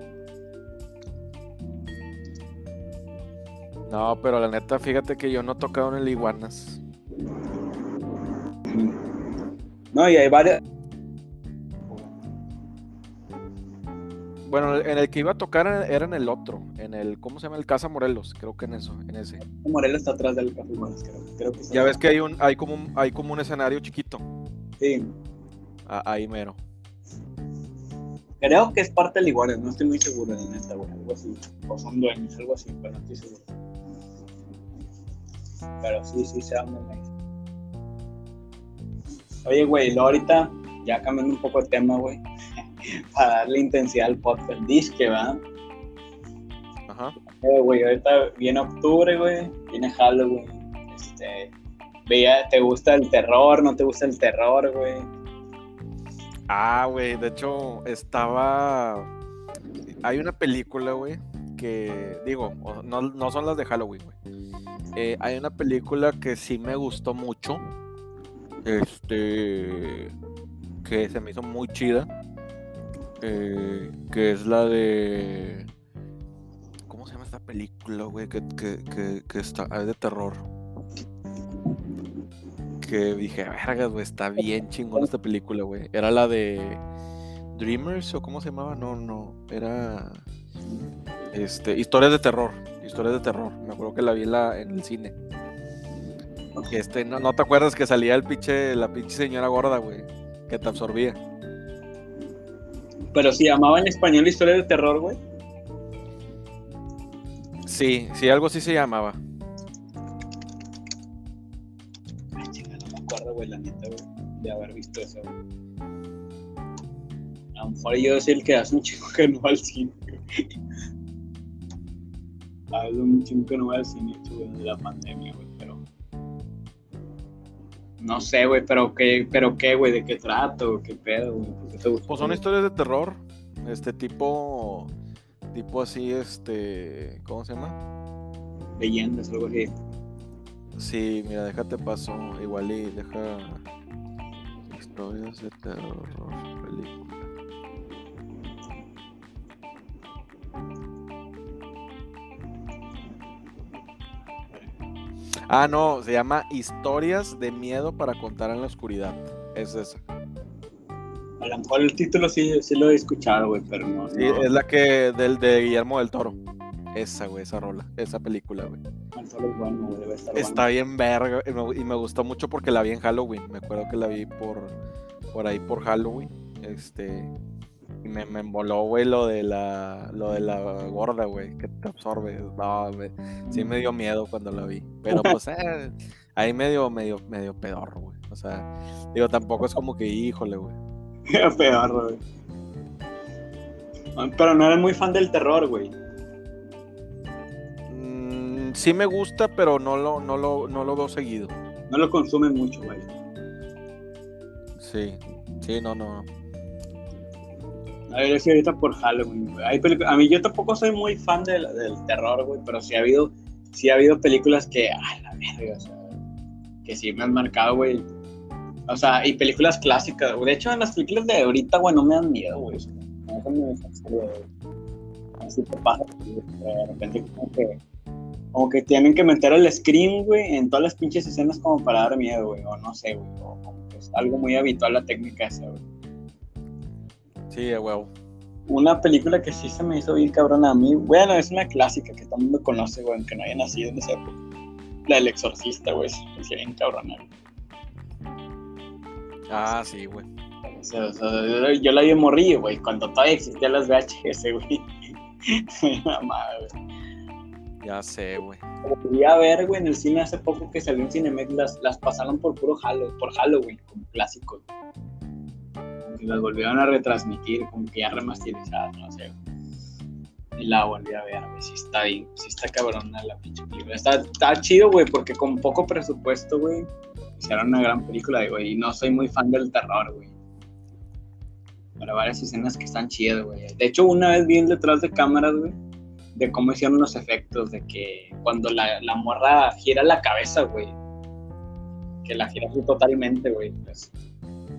No, pero la neta, fíjate que yo no he tocado en el Iguanas. No, y hay varias, Bueno, en el que iba a tocar era en el otro, en el, ¿cómo se llama? El Casa Morelos, creo que en eso, en ese. Morelos está atrás del Café Morelos, creo, que Ya ves que hay un, hay como un, hay como un escenario chiquito. Sí. ahí mero. Creo que es parte del igual, no estoy muy seguro en esta, güey, algo así. O son dueños, algo así, pero no estoy seguro. Pero sí, sí, se anda Oye, güey, lo ahorita, ya cambiando un poco el tema, güey [LAUGHS] para darle intensidad al podcast. Disque, ¿va? Ajá. Eh, güey, ahorita viene octubre, güey, viene Halloween. Este, veía, ¿te gusta el terror? ¿No te gusta el terror, güey? Ah, güey, de hecho, estaba. Hay una película, güey, que, digo, no, no son las de Halloween, güey. Eh, hay una película que sí me gustó mucho. Este. Que se me hizo muy chida. Eh, que es la de. ¿Cómo se llama esta película, güey? Que, que, que, que está. Es de terror. Que dije, vergas, güey, está bien chingón esta película, güey. Era la de. Dreamers o cómo se llamaba? No, no. Era. Este. Historias de terror. Historias de terror. Me acuerdo que la vi en, la, en el cine. Este, no, no te acuerdas que salía el pinche, la pinche señora gorda, güey. Que te absorbía. Pero si llamaba en español historia de terror, güey. Sí, sí, algo así se llamaba. Ay, no me acuerdo, güey, la neta, güey, de haber visto eso, güey. A lo mejor yo soy el que hace un chingo que no va al cine, güey. [LAUGHS] Hace un chingo que no va al cine, güey, de la pandemia, güey. No sé, güey, pero qué, pero qué, güey, de qué trato, qué pedo, güey. ¿Por qué te gustó, Pues son historias de terror. Este tipo. Tipo así, este. ¿Cómo se llama? leyendas, algo así. Sí, mira, déjate paso. Igual y deja. Historias de terror. Película. Ah, no, se llama Historias de miedo para contar en la oscuridad. Es esa. A lo mejor el título sí, sí lo he escuchado, güey, pero no. Sí, no. es la que del de Guillermo del Toro. Esa, güey, esa rola, esa película, güey. No solo es bueno, güey, debe estar Está bueno. bien verga y me, y me gustó mucho porque la vi en Halloween. Me acuerdo que la vi por, por ahí por Halloween. Este. Y me, me emboló, güey, lo de la lo de la gorda, güey, que te absorbe. No, me- sí me dio miedo cuando la vi. Pero [LAUGHS] pues eh, ahí medio, medio, medio pedorro, güey. O sea, digo, tampoco es como que, híjole, güey. [LAUGHS] Güey. Pero no eres muy fan del terror, güey. Mm, sí me gusta, pero no lo, no lo, no lo veo seguido. No lo consumes mucho, güey. Sí, sí, no, no. A ver, sí, ahorita por Halloween, güey. Hay A mí yo tampoco soy muy fan del, del terror, güey, pero sí ha habido, sí ha habido películas que, ay, la verga, o sea, que sí me han marcado, güey. O sea, y películas clásicas. De hecho, en las películas de ahorita, güey, no me dan miedo, güey. O sea, güey. Así te pasa, de repente como que, como que tienen que meter el screen, güey, en todas las pinches escenas como para dar miedo, güey, o no sé, güey, o como que es algo muy habitual la técnica esa, güey. Sí, de huevo. Una película que sí se me hizo bien cabrona a mí. Bueno, es una clásica que todo el mundo conoce, güey, aunque no haya nacido en esa época. La del exorcista, güey, se me hizo bien cabrona. güey. Ah, sí, güey. O sea, o sea, yo la vi en morrillo, güey, cuando todavía existían las VHS, güey. [LAUGHS] Mamá, güey. Ya sé, güey. Fui a ver, güey, en el cine hace poco que salió en Cinemex, las, las pasaron por puro Halloween, por Halloween, como clásicos. Como que las volvieron a retransmitir, como que ya remasterizadas, no sé. Y la volví a ver, güey, sí está bien, sí está cabrona la pinche película. Está, está chido, güey, porque con poco presupuesto, güey, hicieron una gran película, güey, y no soy muy fan del terror, güey. Pero varias escenas que están chidas, güey. De hecho, una vez vi detrás de cámaras, güey, de cómo hicieron los efectos, de que cuando la, la morra gira la cabeza, güey, que la gira totalmente, güey. Pues,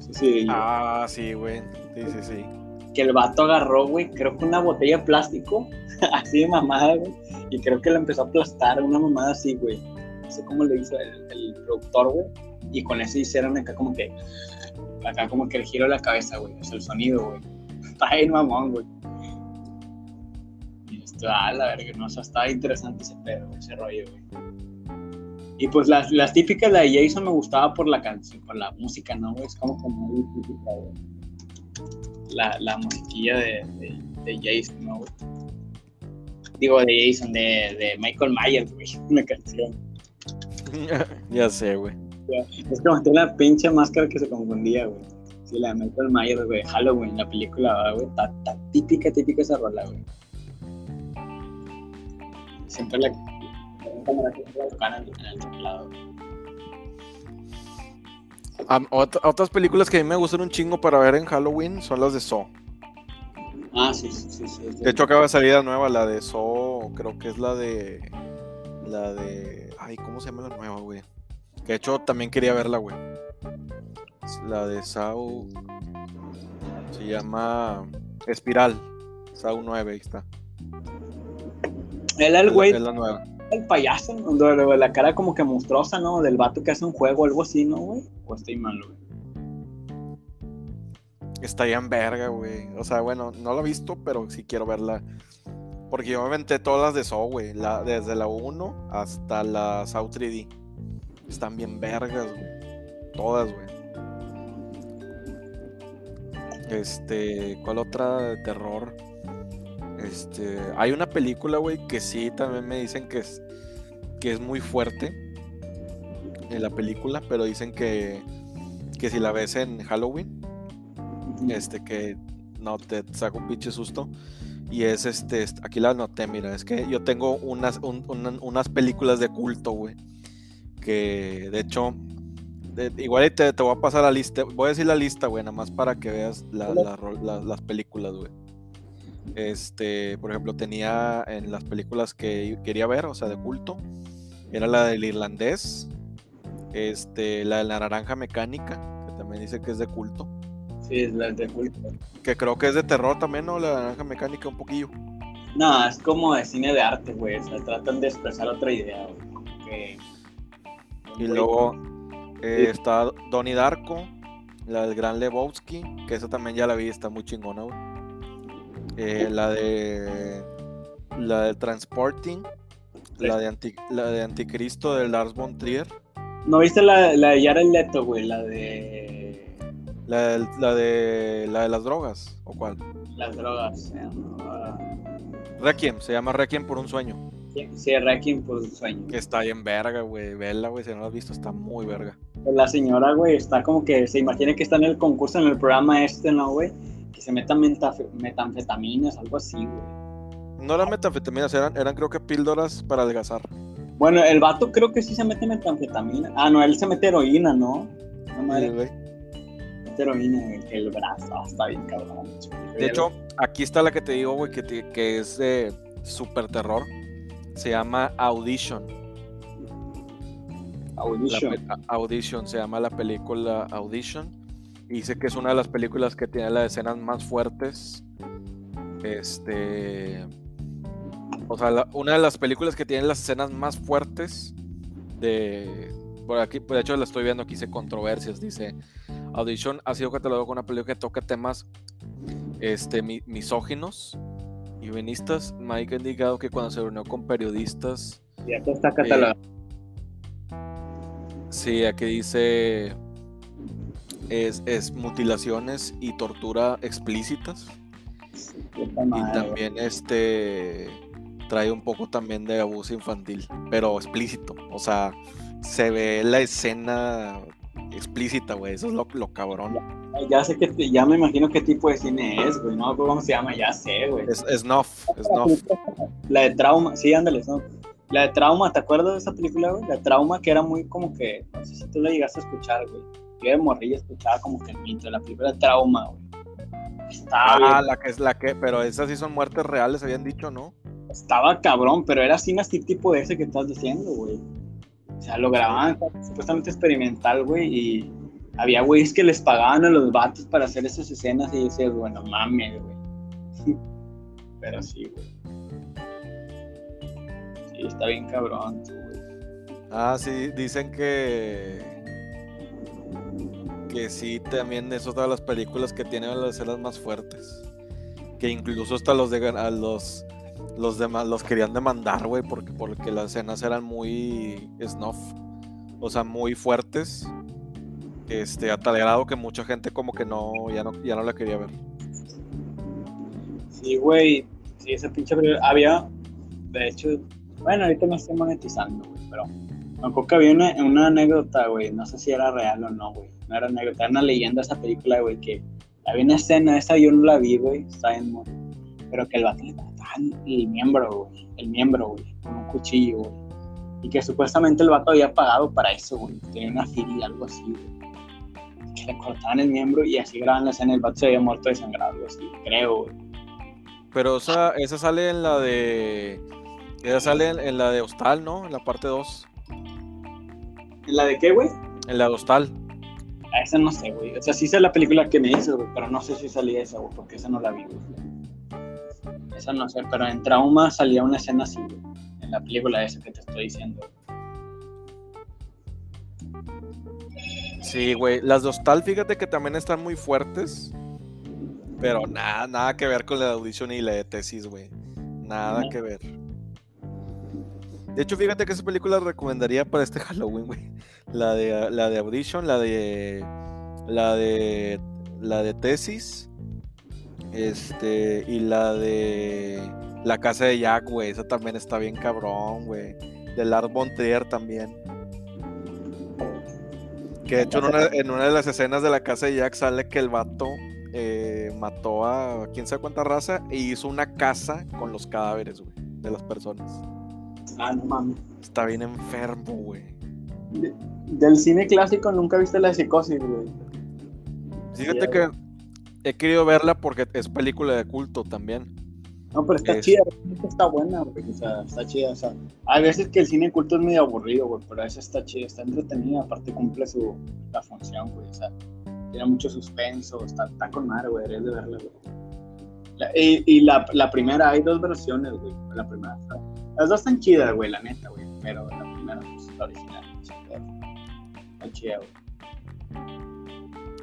sí, sí, Ah, sí, güey. Sí, sí, sí. que el vato agarró, güey, creo que una botella de plástico, [LAUGHS] así de mamada, güey, y creo que la empezó a aplastar, una mamada así, güey. No sé cómo le hizo el, el productor, güey, y con eso hicieron acá como que, acá como que el giro de la cabeza, güey, o sea, el sonido, güey. [LAUGHS] Está bien mamón, güey. Y esto, ah, la verga, no, o sea, estaba interesante ese pedo, ese rollo, güey. Y pues las, las típicas, la de Jason me gustaba por la canción, por la música, ¿no? Es como que muy típica, güey la, la musiquilla de, de, de Jason, ¿no? Digo, de Jason, de, de Michael Myers, güey, [LAUGHS] una canción. [LAUGHS] ya sé, güey. Es como tiene la pinche máscara que se confundía, güey. Sí, la de Michael Myers, güey, Halloween, la película, güey, está típica, típica esa rola, güey. Siempre la... Que en el teclado. Ot- otras películas que a mí me gustan un chingo para ver en Halloween son las de Saw. Ah, sí, sí, sí. sí. De hecho, acaba de salir la nueva, la de So, creo que es la de. La de. Ay, ¿cómo se llama la nueva, güey? Que de hecho también quería verla, güey. La de Sao. Se llama Espiral. Sao 9, ahí está. El la- es la nueva. El payaso, ¿no? La cara como que monstruosa, ¿no? Del vato que hace un juego algo así, ¿no, güey? O estoy mal, güey. Está ya en verga, güey. O sea, bueno, no la he visto, pero sí quiero verla. Porque yo me aventé todas las de Saw, güey. Desde la 1 hasta la Saw 3D. Están bien vergas, güey. Todas, güey. Este, ¿cuál otra de terror? Este, hay una película, güey, que sí también me dicen que es que es muy fuerte en la película, pero dicen que que si la ves en Halloween, este que no te saca un pinche susto. Y es este, est- aquí la anoté, mira, es que yo tengo unas, un- una- unas películas de culto, güey. Que de hecho, de- igual te, te voy a pasar la lista, voy a decir la lista, güey, nada más para que veas la- la ro- la- las películas, güey. Este, por ejemplo, tenía en las películas que quería ver, o sea, de culto, era la del irlandés, este, la de la naranja mecánica, que también dice que es de culto. Sí, es la de culto. Que creo que es de terror también, ¿no? La naranja mecánica un poquillo. No, es como de cine de arte, güey. O sea, tratan de expresar otra idea, güey. Y luego eh, está Donnie Darko, la del Gran Lebowski, que esa también ya la vi, está muy chingona, güey. Eh, la de la de Transporting, la de, Anti- la de Anticristo de Lars von Trier, ¿No viste la, la de Jared Leto, güey? La de... la, de la de las drogas, ¿o cuál? Las drogas. Requiem, se llama Requiem por un sueño. Sí, Requiem por el sueño. Que está bien verga, güey. Vela, güey, si no la has visto, está muy verga. La señora, güey, está como que se imagina que está en el concurso, en el programa este, ¿no, güey? Que se metan metanfetaminas, algo así, güey. No eran metanfetaminas, eran, eran creo que píldoras para adelgazar. Bueno, el vato creo que sí se mete metanfetamina. Ah, no, él se mete heroína, ¿no? No, Sí, madre, güey. mete heroína, que el brazo ah, está bien cabrón. De hecho, aquí está la que te digo, güey, que, te- que es de super terror. Se llama Audition. Audition. Audition, se llama la película Audition. Dice que es una de las películas que tiene las escenas más fuertes. Este. O sea, la- una de las películas que tiene las escenas más fuertes de. Por aquí, pues, de hecho, la estoy viendo aquí, dice controversias. Dice: Audition ha sido catalogado como una película que toca temas este, mi- misóginos y feministas. Mike ha indicado que cuando se reunió con periodistas Ya está catalogado. Sí, aquí dice es, es mutilaciones y tortura explícitas. Y también este trae un poco también de abuso infantil, pero explícito. O sea, se ve la escena explícita, güey. Eso es lo, lo cabrón. Ya sé que, ya me imagino qué tipo de cine es, güey. No, ¿cómo se llama? Ya sé, güey. Es, snuff, snuff. La de trauma, sí, ándale, ¿no? La de trauma, ¿te acuerdas de esa película, güey? La de trauma que era muy como que, no sé si tú la llegaste a escuchar, güey. Yo de morrilla escuchaba como que el mito de la película trauma, güey. Estaba, Ah, bien- la que es la que, pero esas sí son muertes reales, habían dicho, ¿no? estaba cabrón, pero era cine así tipo de ese que estás diciendo, güey. O sea, lo grababan supuestamente experimental, güey, y había güeyes que les pagaban a los vatos para hacer esas escenas y decías, bueno, mames, güey. [LAUGHS] Pero sí, güey. Sí, está bien cabrón, güey. Ah, sí, dicen que. Que sí, también es otra de las películas que tienen las escenas más fuertes. Que incluso hasta los de a los. Los demás los querían demandar, güey, porque, porque las escenas eran muy snuff. O sea, muy fuertes. Este, a tal grado que mucha gente como que no, ya no, ya no la quería ver. Sí, güey. Sí, esa pinche. Había, de hecho, bueno, ahorita me estoy monetizando, güey, pero me acuerdo que había una, una anécdota, güey. No sé si era real o no, güey. No era anécdota, era una leyenda esa película, güey, que había una escena, esa yo no la vi, güey, está en mo- pero que el vato le cortaban el miembro, güey, el miembro, güey, con un cuchillo, güey. Y que supuestamente el vato había pagado para eso, güey. Tenía una feria, algo así, güey. Que le cortaban el miembro y así graban la escena, el vato se había muerto desangrado, algo así, creo, güey. Pero esa, esa sale en la de. Esa sale en, en la de Hostal, ¿no? En la parte 2. ¿En la de qué, güey? En la de Hostal. A esa no sé, güey. O sea, sí sé la película que me hizo, güey, pero no sé si salía esa, güey, porque esa no la vi, güey. Esa no sé, pero en Trauma salía una escena así, güey. En la película esa que te estoy diciendo. Sí, güey. Las de Hostal, fíjate que también están muy fuertes. Pero nada, nada que ver con la audición y la de tesis, güey. Nada No. que ver. De hecho, fíjate que esa película la recomendaría para este [LAUGHS] Halloween, güey. La de la de Audition, la de la de la de tesis. Este, y la de La casa de Jack, güey. Esa también está bien cabrón, güey. De Lars von Trier también. Que de hecho en una, en una de las escenas de la casa de Jack sale que el vato eh, mató a quién sabe cuánta raza e hizo una casa con los cadáveres, güey, de las personas. Ah, no mames. Está bien enfermo, güey. De- del cine clásico nunca viste la de psicosis, güey. Fíjate que he querido verla porque es película de culto también. No, pero está Es- chida, está buena, güey. O sea, está chida. O sea, hay veces que el cine culto es medio aburrido, güey, pero esa está chida, está entretenida. Aparte, cumple su la función, güey. O sea, tiene mucho suspenso, está, está con madre, güey. Deberías de verla, güey. La- y y la, la primera, hay dos versiones, güey. La primera, está- las dos están chidas, güey, la neta, güey. Pero la primera, pues, la original. Está chida, güey.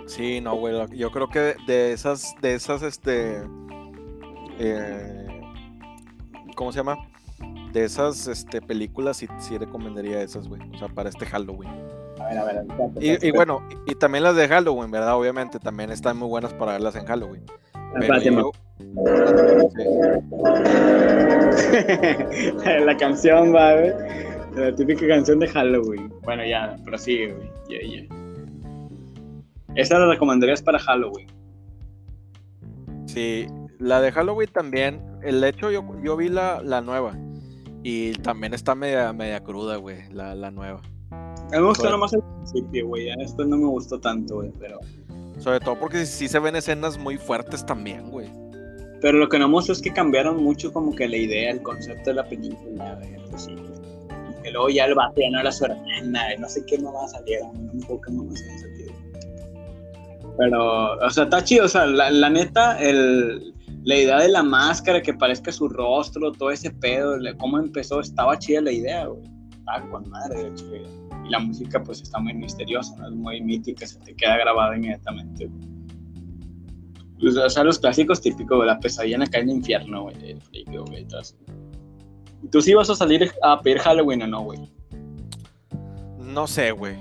Sí, no, güey. Yo creo que de esas, de esas, este. eh, ¿Cómo se llama? De esas este, películas sí, sí recomendaría esas, güey. O sea, para este Halloween. A ver, a ver, espérate, Y, y bueno, y, y también las de Halloween, ¿verdad? Obviamente también están muy buenas para verlas en Halloween. Pero yo- [LAUGHS] la canción, va, güey. La típica canción de Halloween. Bueno, ya, prosigue, güey. Ya, ya. Esa la recomendarías para Halloween. Sí, la de Halloween también. El hecho, yo, yo vi la, la nueva. Y también está media, media cruda, güey, la, la nueva. A mí me gustó Bueno. nomás el principio, güey. Después no me gustó tanto, güey. Pero, Sobre todo porque sí se ven escenas muy fuertes también, güey. Pero lo que no gustó es que cambiaron mucho como que la idea, el concepto de la película, güey. Pues sí. Que luego ya el vato ya no era su hermana, no sé qué mamá salieron, no me acuerdo qué mamá sentido. Pero, o sea, está chido, o sea, la, la neta, el, la idea de la máscara, que parezca su rostro, todo ese pedo, cómo empezó, estaba chida la idea, güey. Estaba con madre, de hecho. Y la música, pues, está muy misteriosa, ¿no? Es muy mítica, se te queda grabada inmediatamente, güey. Pues, O sea, los clásicos típicos, la pesadilla en acá en el infierno, güey, el frío, güey, todo eso. ¿Y ¿Tú sí vas a salir a pedir Halloween o no, güey? No sé, güey.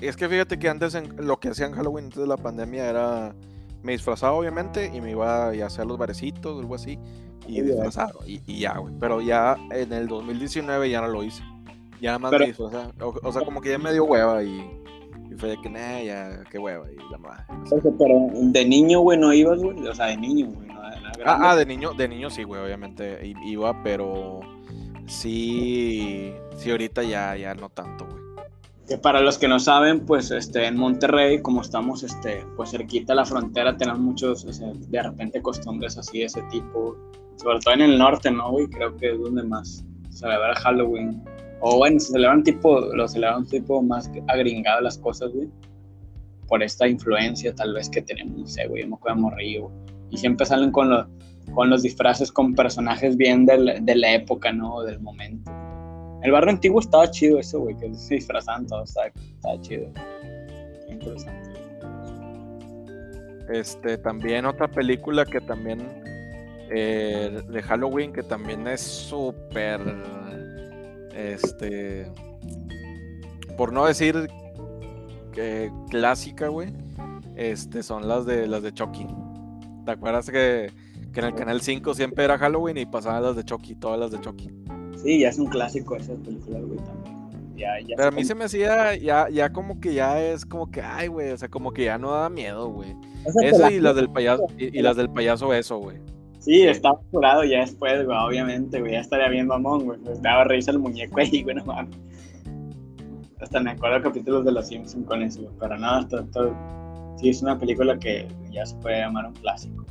Es que fíjate que antes en- lo que hacían Halloween antes de la pandemia era. Me disfrazaba, obviamente, y me iba a hacer los barecitos algo así. Y disfrazado. Y, y ya, güey. Pero ya en el 2019 ya no lo hice. Ya nada más Pero- me disfrazaba. O, o sea, como que ya me dio hueva y. Y fue de que, nah, ya, qué hueva. Y la madre. o sea. Pero de niño, güey, no ibas, güey. O sea, de niño, güey, no. Ah, ah, de niño, de niño sí, güey, obviamente iba, pero sí, sí, ahorita ya, ya no tanto, güey. Que para los que no saben, pues este, en Monterrey, como estamos este, pues cerquita a la frontera, tenemos muchos, o sea, de repente costumbres así de ese tipo. Sobre todo en el norte, ¿no, güey? Creo que es donde más se celebra Halloween. O bueno, se celebran tipo, lo celebran tipo más agringado las cosas, güey. Por esta influencia tal vez que tenemos, no sé, güey, me acuerdo morrillo. Y siempre salen con los, con los disfraces con personajes bien del- de la época, ¿no? Del momento. El barrio antiguo estaba chido eso, güey, que se disfrazaban todos, estaba, estaba chido. Interesante. Este, también otra película que también eh, de Halloween que también es súper, este, por no decir que clásica, güey, este, son las de las de Chucky. ¿Te acuerdas que, que en el canal 5 siempre era Halloween y pasaban las de Chucky, todas las de Chucky? Sí, ya es un clásico esas películas, güey, también. Ya, ya Pero a mí se me hacía ya, ya como que ya es como que, ay, güey, o sea, como que ya no da miedo, güey. Esa Eso y las del payaso, y, y las del payaso eso, güey. Sí, estaba jurado ya después, güey, obviamente, güey, ya estaría bien mamón, güey. pues, daba risa el muñeco ahí, güey, no mames. Hasta me acuerdo capítulos de Los Simpsons con eso, güey, pero nada, hasta todo. Sí, es una película que ya se puede llamar un clásico.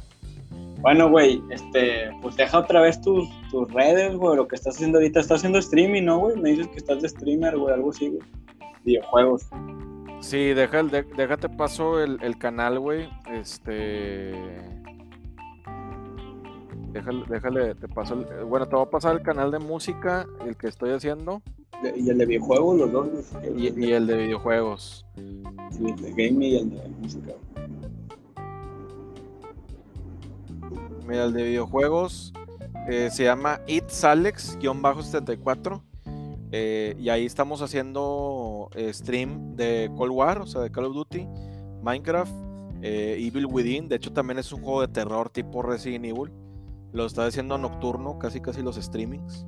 Bueno, güey, este, pues deja otra vez tus, tus redes, güey, lo que estás haciendo ahorita. Estás haciendo streaming, ¿no, güey? Me dices que estás de streamer, güey, algo así, güey. Videojuegos. Sí, deja el, de- déjate paso el, el canal, güey. Este. Déjale, déjale, te paso el. Bueno, te voy a pasar el canal de música, el que estoy haciendo, Y el de videojuegos, los dos, y, y el de videojuegos. Sí, el de gaming y el de música. Mira, el de videojuegos eh, se llama itsalex-74. eh, y ahí estamos haciendo eh, stream de Cold War, o sea, de Call of Duty, Minecraft, eh, Evil Within. De hecho, también es un juego de terror tipo Resident Evil. Lo está haciendo nocturno, casi casi los streamings.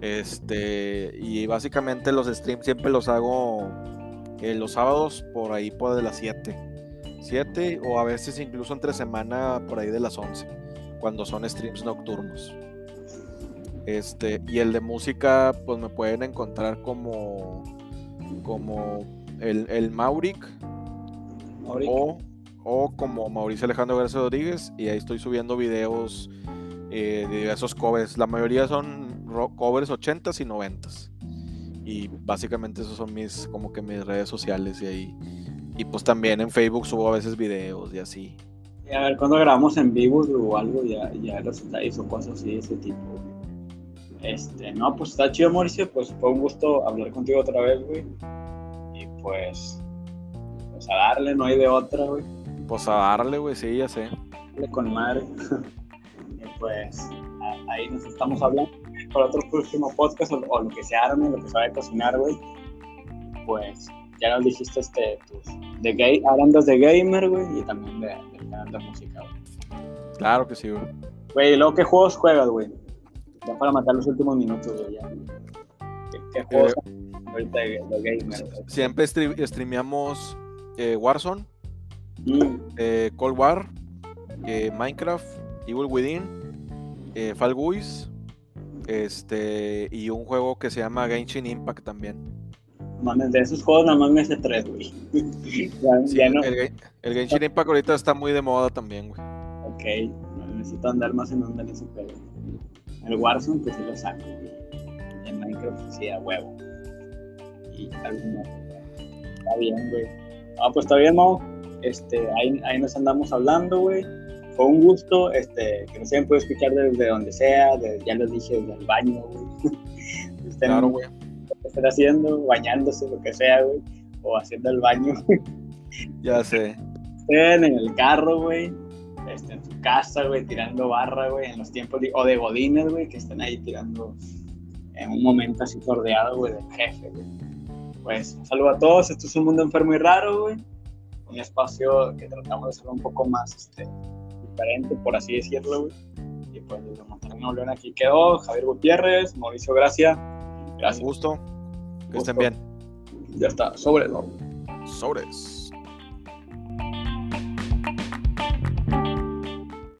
Este, y básicamente los streams siempre los hago eh, los sábados por ahí por de las 7. 7 o a veces incluso entre semana por ahí de las 11, cuando son streams nocturnos. Este, y el de música, pues me pueden encontrar como, como el, el Mauric o, o como Mauricio Alejandro García Rodríguez, y ahí estoy subiendo videos eh, de diversos covers. La mayoría son covers 80s y 90s. Y básicamente esos son mis, como que mis redes sociales y ahí. Y pues también en Facebook subo a veces videos y así. Y a ver, cuando grabamos en vivo o algo, ya, ya los detalles o cosas así de ese tipo. Este, no, pues está chido, Mauricio. Pues fue un gusto hablar contigo otra vez, güey. Y pues, pues a darle, no hay de otra, güey. Pues a darle, güey, sí, ya sé. Con madre. [LAUGHS] y pues, a- ahí nos estamos hablando. Para otro próximo podcast o, o lo que se arme, lo que se vaya a cocinar, güey. Pues, ya nos dijiste este, tus, de gay, hablando de gamer, güey, y también de, del canal de música, güey. Claro que sí, güey. Güey, ¿y luego qué juegos juegas, güey? Ya para matar los últimos minutos, güey, ya. ¿Qué, qué juegos ahorita de, de gamer? güey? Siempre stre- streameamos eh, Warzone, Mm, eh, Cold War, eh, Minecraft, Evil Within, eh, Fall Guys, este, y un juego que se llama Genshin Impact también. mames, de esos juegos nada más me hace tres, güey. [LAUGHS] ya, Sí, ya no. el, Gen- el Genshin Impact ahorita está muy de moda también, güey. Ok, necesito andar más en onda en ese. El Warzone, pues sí lo saco, güey. Y el Minecraft, pues, sí, a huevo. Y algún otro. Está bien, güey. Ah, pues está bien, Mau. Este, ahí, ahí nos andamos hablando, güey. Fue un gusto, este, que nos hayan podido escuchar desde donde sea, ya les dije, desde el baño, güey. [LAUGHS] Estén- Claro, güey. estén haciendo, bañándose, lo que sea, güey. O haciendo el baño. [LAUGHS] Ya sé. estén en el carro, güey, este, en su casa, güey, tirando barra, güey, en los tiempos, de- o de godines, güey, que estén ahí tirando en un momento así sordeado, güey, del jefe, güey. Pues, un saludo a todos, esto es un mundo enfermo y raro, güey, un espacio que tratamos de hacer un poco más, este, diferente, por así decirlo, güey. Y pues, desde Monterrey, León, aquí quedó, Javier Gutiérrez, Mauricio Gracia, Un gracias, gusto. Que Gusto. estén bien. ya está, sobre, ¿no? Sobres.